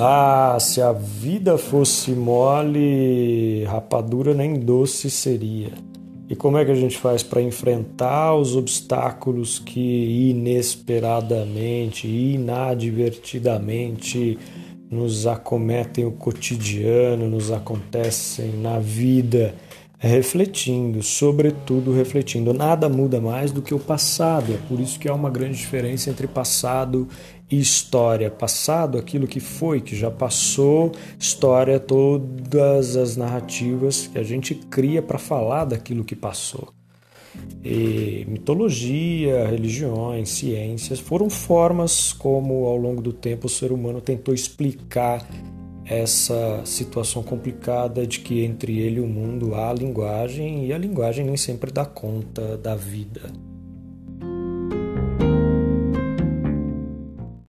Ah, se a vida fosse mole, rapadura nem doce seria. E como é que a gente faz para enfrentar os obstáculos que inesperadamente, inadvertidamente nos acometem o cotidiano, nos acontecem na vida? Refletindo, sobretudo refletindo. Nada muda mais do que o passado, é por isso que há uma grande diferença entre passado e história. Passado, aquilo que foi, que já passou, história, todas as narrativas que a gente cria para falar daquilo que passou. E mitologia, religiões, ciências foram formas como ao longo do tempo o ser humano tentou explicar essa situação complicada de que entre ele e o mundo há a linguagem e a linguagem nem sempre dá conta da vida.